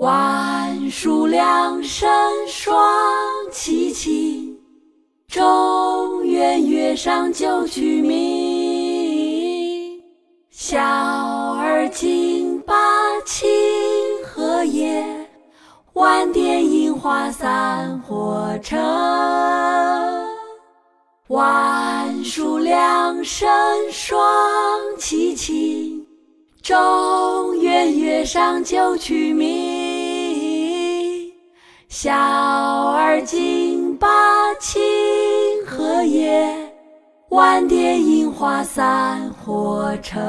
万树两声双齐庆，中原月上九曲鸣。小儿金把清河夜，万点樱花散火城。万树两声双齐庆，中原月上九曲鸣。小儿金把清河夜，万点樱花散火城。